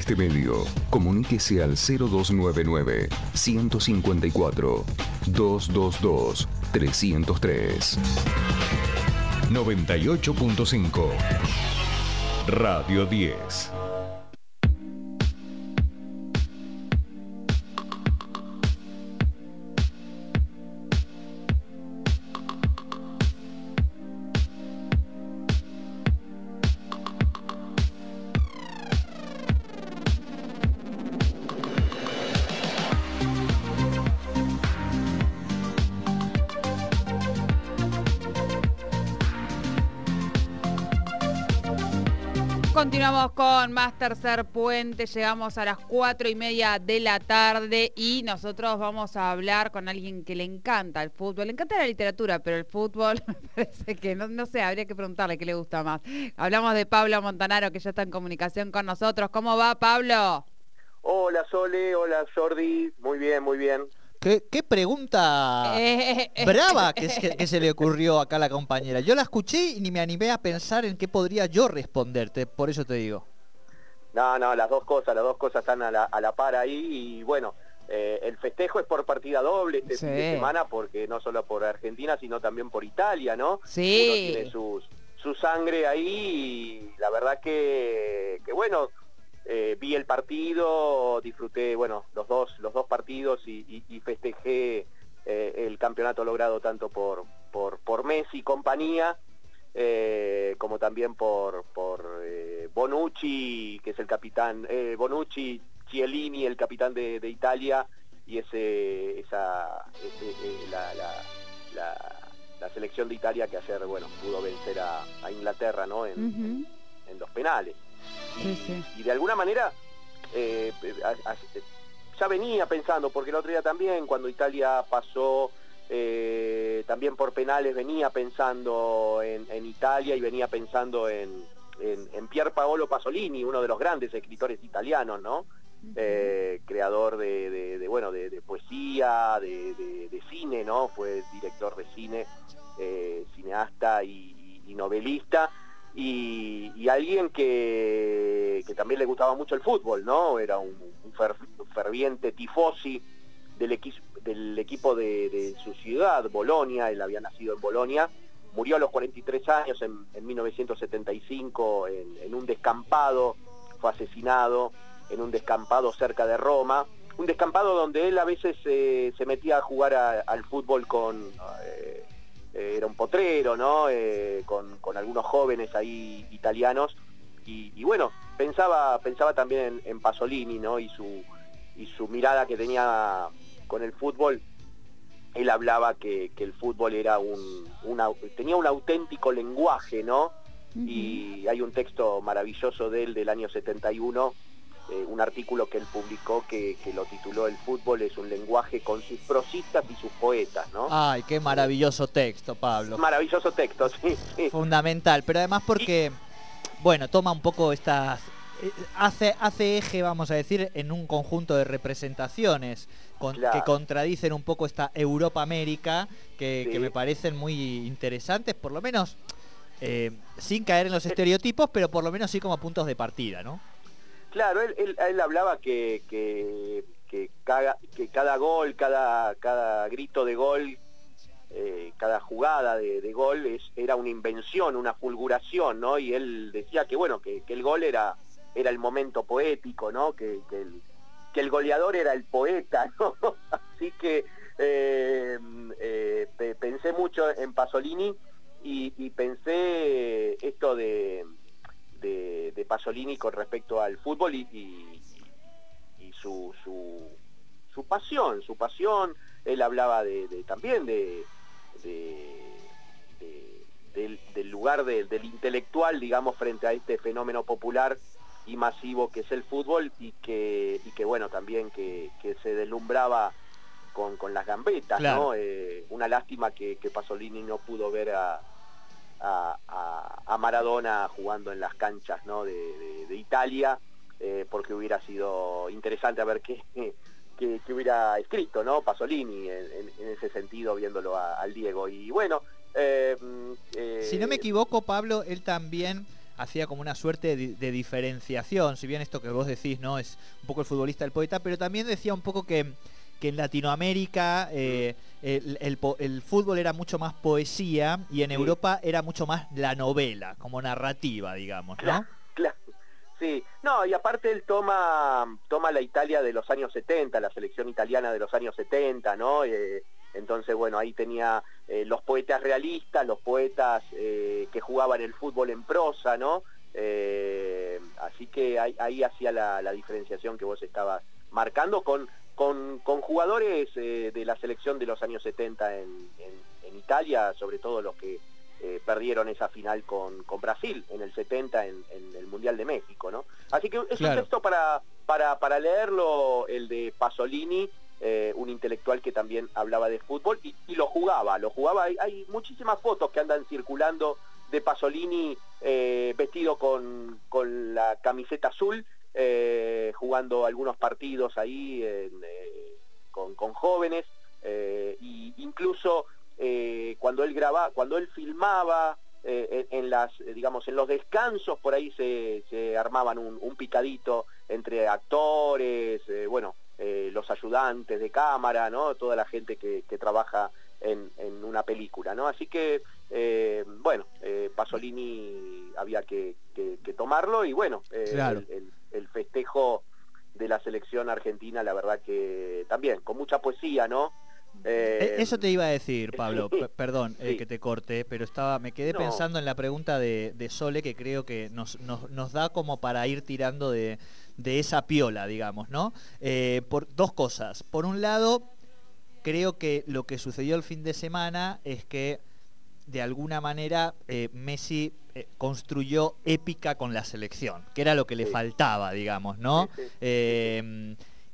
este medio, comuníquese al 0299 154 222 303. 98.5 Radio 10. Continuamos con más tercer puente, llegamos a las cuatro y media de la tarde y nosotros vamos a hablar con alguien que le encanta el fútbol, le encanta la literatura, pero el fútbol me parece que no, no sé, habría que preguntarle qué le gusta más. Hablamos de Pablo Montanaro que ya está en comunicación con nosotros. ¿Cómo va Pablo? Hola Sole, hola Jordi, muy bien, muy bien. ¿Qué, qué pregunta Eh, eh, brava que se, que se le ocurrió acá a la compañera? Yo la escuché y ni me animé a pensar en qué podría yo responderte, por eso te digo. No, no, las dos cosas, las dos cosas están a la, a la par ahí y bueno, eh, el festejo es por partida doble este Sí. fin de semana porque no solo por Argentina sino también por Italia, ¿no? Sí. Uno tiene sus, su sangre ahí y la verdad que, que bueno, eh, vi el partido, disfruté, bueno, los dos, los dos partidos y, y- y festejé eh, el campeonato logrado tanto por, por, por Messi y compañía, eh, como también por, por Bonucci, que es el capitán, Bonucci, Chiellini, el capitán de, de Italia, y ese, esa, ese, la, la- la- la selección de Italia que ayer, bueno, pudo vencer a, a Inglaterra, ¿no? En, Ujú. en los penales. Y, Sí, sí. y de alguna manera eh, a- a- ya venía pensando, porque el otro día también, cuando Italia pasó eh, también por penales, venía pensando en, en Italia y venía pensando en, en, en Pier Paolo Pasolini, uno de los grandes escritores italianos, ¿no? Eh, creador de, de- de, bueno de, de poesía, de, cine, ¿no? Fue director de cine, cineasta y, y novelista y, alguien que, que también le gustaba mucho el fútbol, ¿no? Era un, un fer- ferviente tifosi del, del equipo de, su ciudad, Bolonia, él había nacido en Bolonia, murió a los 43 años en, en 1975 en, un descampado, fue asesinado en un descampado cerca de Roma, un descampado donde él a veces eh, se metía a jugar al fútbol con... eh, eh, era un potrero, ¿no? Eh, con, con algunos jóvenes ahí italianos. Y, y bueno, pensaba, pensaba también en, en Pasolini, ¿no? Y su, y su mirada que tenía con el fútbol. Él hablaba que, que el fútbol era un, tenía un auténtico lenguaje, ¿no? Y hay un texto maravilloso de él del año 71, eh, un artículo que él publicó que, que lo tituló El fútbol es un lenguaje con sus prosistas y sus poetas, ¿no? Ay, qué maravilloso texto, Pablo. Maravilloso texto, sí, sí. Fundamental, pero además porque, bueno, toma un poco estas... eh, Hace, hace eje, vamos a decir, en un conjunto de representaciones con- Claro. que contradicen un poco esta Europa-América, que, Sí. que me parecen muy interesantes, por lo menos eh, sin caer en los estereotipos, pero por lo menos sí como puntos de partida, ¿no? Claro, él, él- hablaba que, que, cada, que cada gol, cada, cada grito de gol, eh, cada jugada de, de gol es, era una invención, una fulguración, ¿no? Y él decía que bueno, que, que el gol era, era el momento poético, ¿no? Que, que el, goleador era el poeta, ¿no? Así que eh, eh, pe- pensé mucho en Pasolini y pensé esto de, de, de Pasolini con respecto al fútbol y, y- y su, su, su pasión, su pasión. Él hablaba de, de- también de, de- de- del, del lugar de- del intelectual, digamos, frente a este fenómeno popular y masivo que es el fútbol y que, y que bueno, también que, que se deslumbraba con, con las gambetas, Claro. ¿no? Eh, una lástima que, que Pasolini no pudo ver a, a, a- a Maradona jugando en las canchas ¿no? de, de- de Italia, eh, porque hubiera sido interesante a ver qué, qué- qué hubiera escrito ¿no? Pasolini en, en- en ese sentido, viéndolo a- al Diego. Y bueno, eh, mm, eh, Si no me equivoco, Pablo, él también hacía como una suerte de, diferenciación, si bien esto que vos decís, ¿no? Es un poco el futbolista el poeta, pero también decía un poco que, que en Latinoamérica eh, el, fútbol era mucho más poesía y en Europa era mucho más la novela, como narrativa, digamos, ¿no? Claro, Sí, no, y aparte él toma, toma la Italia de los años 70, la selección italiana de los años 70, ¿no? Eh, entonces, bueno, ahí tenía eh, los poetas realistas, los poetas eh, que jugaban el fútbol en prosa, ¿no? así que ahí, hacía la, diferenciación que vos estabas marcando con, con, jugadores de la selección de los años 70 en Italia, sobre todo los que eh, perdieron esa final con, con, Brasil en el 70 en, el Mundial de México, ¿no? Así que es un texto para, para, para, leerlo, el de Pasolini, eh, un intelectual que también hablaba de fútbol y, lo jugaba, lo jugaba. Hay, muchísimas fotos que andan circulando de Pasolini eh, vestido con, con, la camiseta azul, jugando algunos partidos ahí con, con, jóvenes, y incluso eh, cuando él grababa, cuando él filmaba, eh, en, las, digamos, en los descansos por ahí se, armaban un, picadito entre actores, eh, bueno, los ayudantes de cámara, ¿no? Toda la gente que, trabaja en, una película, ¿no? Así que, bueno, Pasolini había que, tomarlo y bueno, el, festejo de la selección argentina, la verdad que también, con mucha poesía, ¿no? Eh, eso te iba a decir, Pablo, perdón eh, que te corte, pero estaba, me quedé pensando en la pregunta de, Sole que creo que nos, da como para ir tirando de, esa piola, digamos, ¿no? Eh, por dos cosas. Por un lado, creo que lo que sucedió el fin de semana es que de alguna manera Messi construyó épica con la selección, que era lo que le faltaba, digamos, ¿no?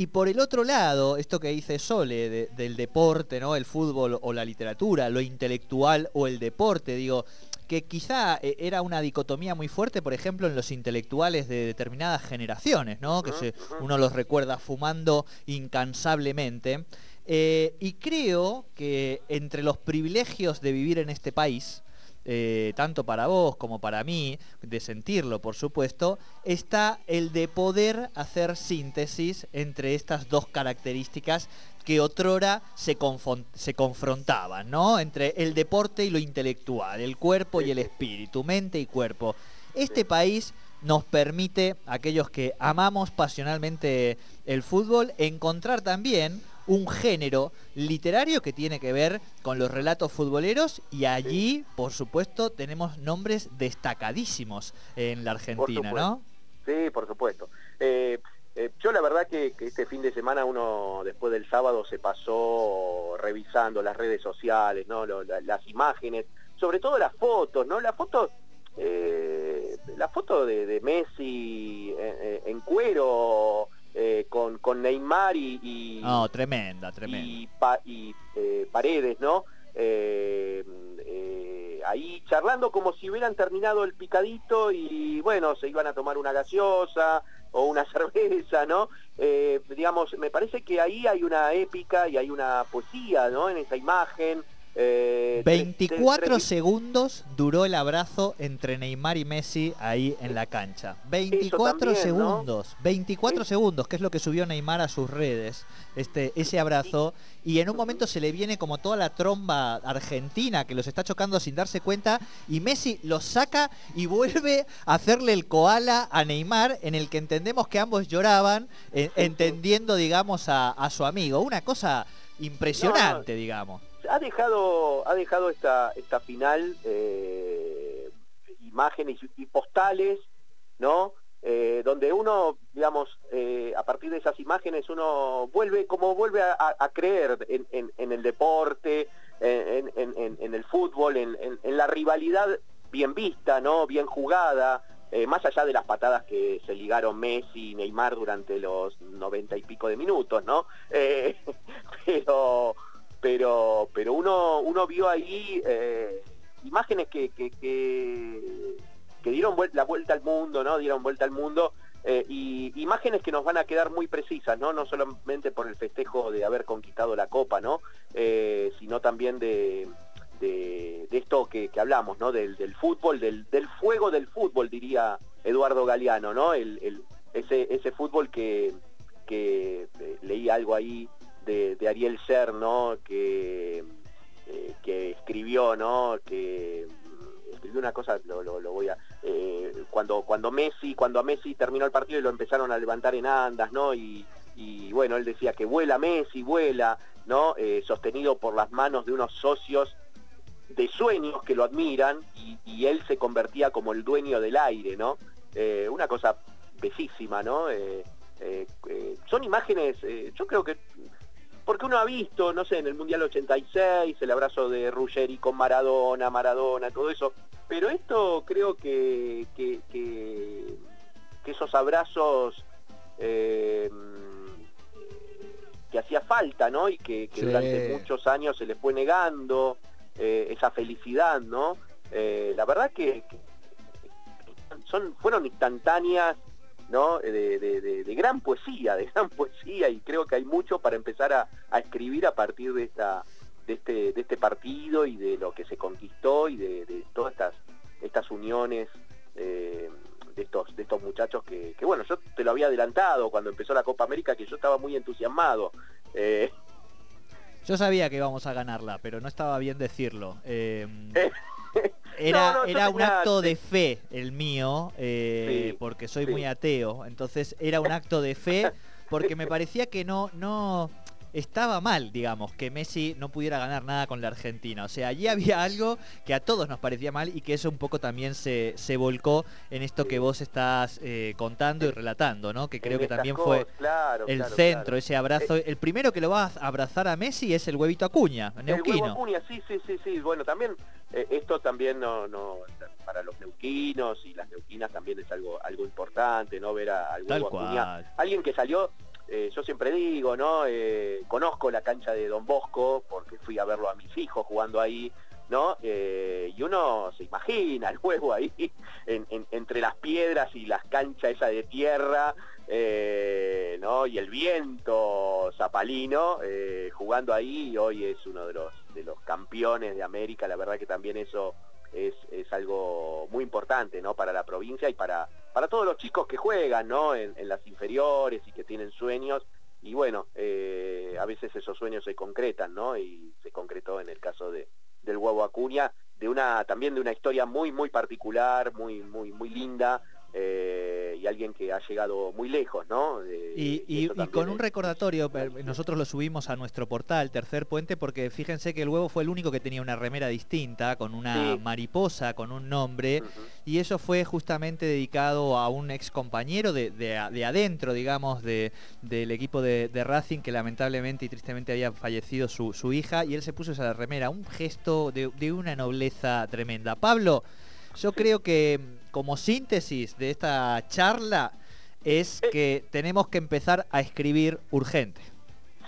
Y por el otro lado, esto que dice Sole, del deporte, ¿no? El fútbol o la literatura, lo intelectual o el deporte, digo, que quizá eh, era una dicotomía muy fuerte, por ejemplo, en los intelectuales de determinadas generaciones, ¿no? Que uno los recuerda fumando incansablemente. Eh, y creo que entre los privilegios de vivir en este país, eh, tanto para vos como para mí, de sentirlo por supuesto, está el de poder hacer síntesis entre estas dos características que otrora se, se confrontaban, ¿no? Entre el deporte y lo intelectual, el cuerpo y el espíritu, mente y cuerpo. Este país nos permite, aquellos que amamos pasionalmente el fútbol, encontrar también un género literario que tiene que ver con los relatos futboleros y allí, por supuesto, tenemos nombres destacadísimos en la Argentina, ¿no? Sí, por supuesto. Eh, eh, yo la verdad que, este fin de semana uno después del sábado se pasó revisando las redes sociales, ¿no? las imágenes, sobre todo las fotos, ¿no? Las fotos, eh, la foto de, Messi en cuero eh, con, con, Neymar y, no, tremenda, tremenda. y, eh, Paredes, ¿no? Eh, ahí charlando como si hubieran terminado el picadito y bueno, se iban a tomar una gaseosa o una cerveza, ¿no? digamos, me parece que ahí hay una épica y hay una poesía, ¿no? En esa imagen. 24 eh, segundos duró el abrazo entre Neymar y Messi ahí en la cancha. 24 segundos, 24 segundos, que es lo que subió Neymar a sus redes, este, ese abrazo. Y en un momento se le viene como toda la tromba argentina que los está chocando sin darse cuenta. Y Messi los saca y vuelve a hacerle el koala a Neymar, en el que entendemos que ambos lloraban, entendiendo, digamos, a, su amigo. Una cosa impresionante, digamos ha dejado, ha dejado esta, esta final eh, imágenes y postales, ¿no? Eh, donde uno, digamos, eh, a partir de esas imágenes uno vuelve, como vuelve a, creer en, el deporte, en, el fútbol, en, la rivalidad bien vista, ¿no? Bien jugada, más allá de las patadas que se ligaron Messi y Neymar durante los noventa y pico de minutos, ¿no? pero pero, pero uno, uno vio ahí eh, imágenes que, que, que, dieron la vuelta al mundo, ¿no? Dieron vuelta al mundo. Eh, y imágenes que nos van a quedar muy precisas, ¿no? No solamente por el festejo de haber conquistado la Copa, ¿no? Eh, sino también de, de, esto que, hablamos, ¿no? Del, fútbol, del, fuego del fútbol, diría Eduardo Galeano, ¿no? El, ese, ese fútbol que, que eh, leí algo ahí de, Ariel Ser, ¿no? Que, eh, que escribió, ¿no? Que mm, escribió una cosa, lo, voy a... Eh, cuando, cuando Messi, cuando a Messi terminó el partido y lo empezaron a levantar en andas, ¿no? Y, y bueno, él decía que vuela Messi, vuela, ¿no? sostenido por las manos de unos socios de sueños que lo admiran y, él se convertía como el dueño del aire, ¿no? Eh, una cosa bellísima, ¿no? Eh, eh, son imágenes, yo creo que, porque uno ha visto, no sé, en el Mundial 86, el abrazo de Ruggeri con Maradona, Maradona, todo eso, pero esto creo que, que, esos abrazos que hacía falta, ¿no? Y que, durante muchos años se les fue negando, eh, esa felicidad, ¿no? Eh, la verdad que, son, fueron instantáneas, ¿no? De, gran poesía, de gran poesía, y creo que hay mucho para empezar a, escribir a partir de esta de este, de este partido y de lo que se conquistó y de, todas estas, estas uniones eh, de, estos, de estos muchachos que, bueno, yo te lo había adelantado cuando empezó la Copa América, que yo estaba muy entusiasmado. Yo sabía que íbamos a ganarla, pero no estaba bien decirlo. era era un acto de fe el mío, eh, porque soy muy ateo. Entonces era un acto de fe porque me parecía que no, no, estaba mal, digamos, que Messi no pudiera ganar nada con la Argentina. O sea, allí había algo que a todos nos parecía mal y que eso un poco también se, se volcó en esto que vos estás eh, contando y relatando, ¿no? Que creo que también fue el centro, ese abrazo. Eh, el primero que lo va a abrazar a Messi es el huevito Acuña, neuquino. El huevo Acuña, sí, sí, sí, sí. Bueno, también eh, esto también no, no, para los neuquinos y las neuquinas también es algo, algo importante, ¿no? Ver a, al huevo Acuña. Alguien que salió eh, yo siempre digo, ¿no? Eh, conozco la cancha de Don Bosco porque fui a verlo a mis hijos jugando ahí, ¿no? Eh, y uno se imagina el juego ahí entre las piedras y las canchas esa de tierra, ¿no? Y el viento zapalino jugando ahí hoy es uno de los, de los campeones de América, la verdad que también eso es, algo muy importante ¿no? para la provincia y para, para todos los chicos que juegan ¿no? en, las inferiores y que tienen sueños. Y bueno, eh, a veces esos sueños se concretan, ¿no? Y se concretó en el caso de, del huevo Acuña, de una, también de una historia muy, muy particular, muy, muy, muy linda, eh, y alguien que ha llegado muy lejos, ¿no? y, con un recordatorio, nosotros lo subimos a nuestro portal, Tercer Puente, porque fíjense que el huevo fue el único que tenía una remera distinta, con una mariposa, con un nombre, y eso fue justamente dedicado a un ex compañero de, adentro, digamos, de, del equipo de, Racing, que lamentablemente y tristemente había fallecido su, su hija, y él se puso esa remera, un gesto de una nobleza tremenda. Pablo, yo creo que como síntesis de esta charla es eh. que tenemos que empezar a escribir urgente.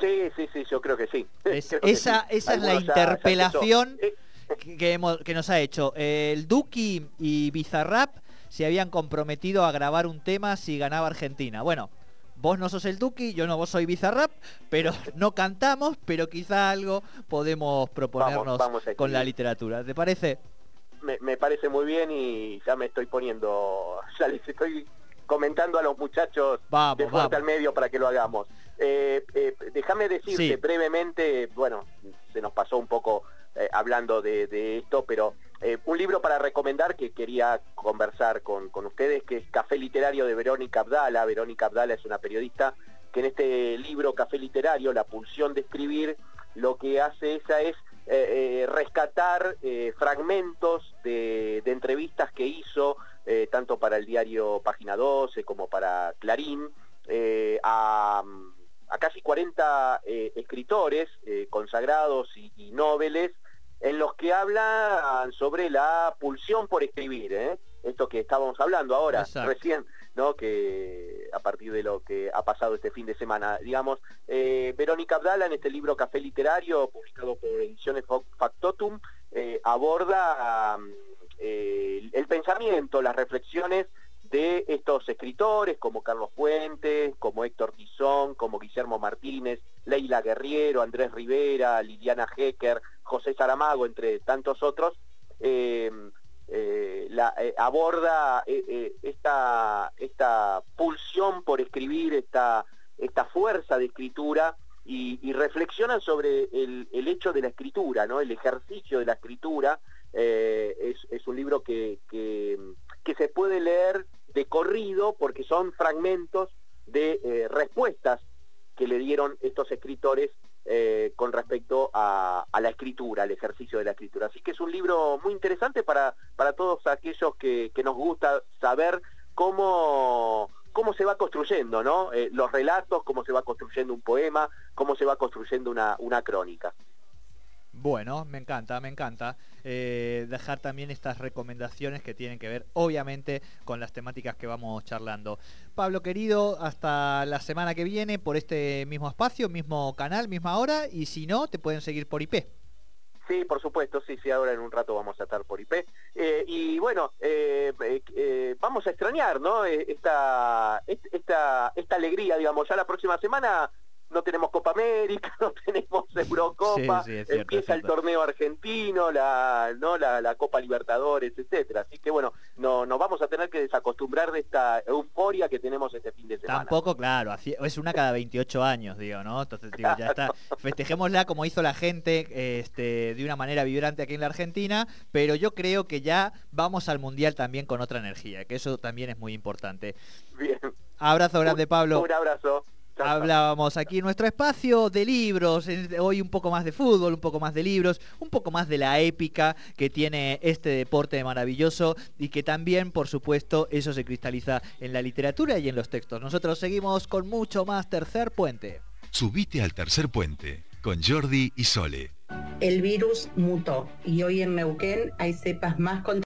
Sí, sí, sí, yo creo que sí. esa esa es la interpelación eh. que, que nos ha hecho. El Duki y Bizarrap se habían comprometido a grabar un tema si ganaba Argentina. Bueno, vos no sos el Duki, yo no vos soy Bizarrap, pero no cantamos, pero quizá algo podemos proponernos con la literatura. ¿Te parece? Me, parece muy bien y ya me estoy poniendo, ya les estoy comentando a los muchachos de fuerte al medio para que lo hagamos. Eh, eh, déjame decirte brevemente, bueno, se nos pasó un poco eh, hablando de, esto, pero un libro para recomendar que quería conversar con, con, ustedes, que es Café Literario de Verónica Abdala. Verónica Abdala es una periodista que en este libro Café Literario, La pulsión de escribir, lo que hace ella es eh, eh, rescatar eh, fragmentos de, entrevistas que hizo, tanto para el diario Página 12 como para Clarín, a, casi 40 escritores consagrados y, y en los que hablan sobre la pulsión por escribir, esto que estábamos hablando ahora, recién, ¿no? que a partir de lo que ha pasado este fin de semana, digamos, eh, Verónica Abdala en este libro Café Literario, publicado por Ediciones Factotum, eh, aborda eh, el pensamiento, las reflexiones de estos escritores como Carlos Fuentes, como Héctor Tizón, como Guillermo Martínez, Leila Guerriero, Andrés Rivera, Liliana Hecker, José Saramago, entre tantos otros, la, aborda esta, esta pulsión por escribir, esta, esta fuerza de escritura y, reflexionan sobre el, hecho de la escritura, ¿no? el ejercicio de la escritura. Eh, es, un libro que, que, se puede leer de corrido porque son fragmentos de eh, respuestas que le dieron estos escritores eh, con respecto a, la escritura, al ejercicio de la escritura. Así que es un libro muy interesante para, para todos aquellos que, nos gusta saber cómo cómo se va construyendo, ¿no? Eh, los relatos, cómo se va construyendo un poema, cómo se va construyendo una, una crónica. Bueno, me encanta, me encanta eh, dejar también estas recomendaciones que tienen que ver, obviamente, con las temáticas que vamos charlando. Pablo, querido, hasta la semana que viene por este mismo espacio, mismo canal, misma hora, y si no, te pueden seguir por IP. Sí, por supuesto, sí, sí, ahora en un rato vamos a estar por IP. Eh, y bueno, eh, eh, vamos a extrañar, ¿no? Esta, esta, esta alegría, digamos, ya la próxima semana no tenemos Copa América, no tenemos Eurocopa, empieza el torneo argentino, la, ¿no? La, Copa Libertadores, etcétera. Así que bueno, no, nos vamos a tener que desacostumbrar de esta euforia que tenemos este fin de semana. Tampoco, claro, es una cada 28 años, digo, ¿no? Entonces, digo, ya está. Festejémosla como hizo la gente, este, de una manera vibrante aquí en la Argentina, pero yo creo que ya vamos al Mundial también con otra energía, que eso también es muy importante. Bien. Abrazo grande, Pablo. Un abrazo. Hablábamos aquí en nuestro espacio de libros, hoy un poco más de fútbol, un poco más de libros, un poco más de la épica que tiene este deporte maravilloso y que también, por supuesto, eso se cristaliza en la literatura y en los textos. Nosotros seguimos con mucho más Tercer Puente. Subite al Tercer Puente con Jordi y Sole. El virus mutó y hoy en Neuquén hay cepas más